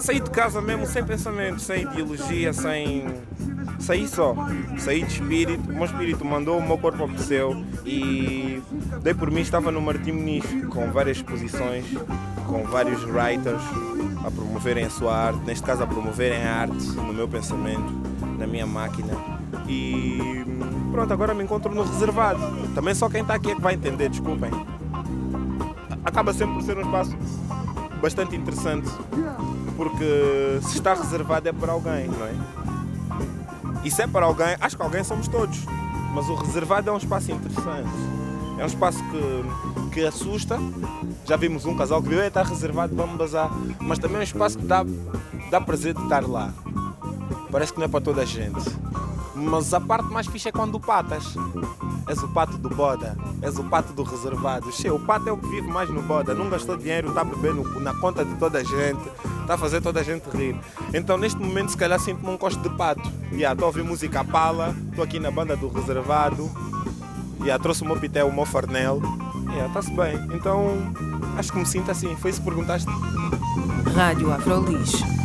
Saí de casa mesmo sem pensamento, sem ideologia, sem. Saí só. Saí de espírito, o meu espírito mandou, o meu corpo obedeceu e dei por mim, estava no Martim Muniz com várias exposições, com vários writers a promoverem a sua arte, neste caso a promoverem a arte no meu pensamento, na minha máquina. E pronto, agora me encontro no reservado. Também só quem está aqui é que vai entender, desculpem. Acaba sempre por ser um espaço bastante interessante, porque se está reservado é para alguém, não é? E se é para alguém, acho que alguém somos todos, mas o reservado é um espaço interessante. É um espaço que, que assusta. Já vimos um casal que viu, está reservado, vamos bazar. Mas também é um espaço que dá, dá prazer de estar lá. Parece que não é para toda a gente. Mas a parte mais fixe é quando patas. És o pato do boda, és o pato do reservado. Che, o pato é o que vive mais no boda. Não gastou dinheiro, está bebendo na conta de toda a gente, está a fazer toda a gente rir. Então neste momento se calhar sinto-me um costo de pato. Estou a ouvir música a pala, estou aqui na banda do reservado. Yeah, trouxe o meu pitel, o meu farnel. Está-se bem. Então acho que me sinto assim. Foi isso que perguntaste. Rádio Afrolis.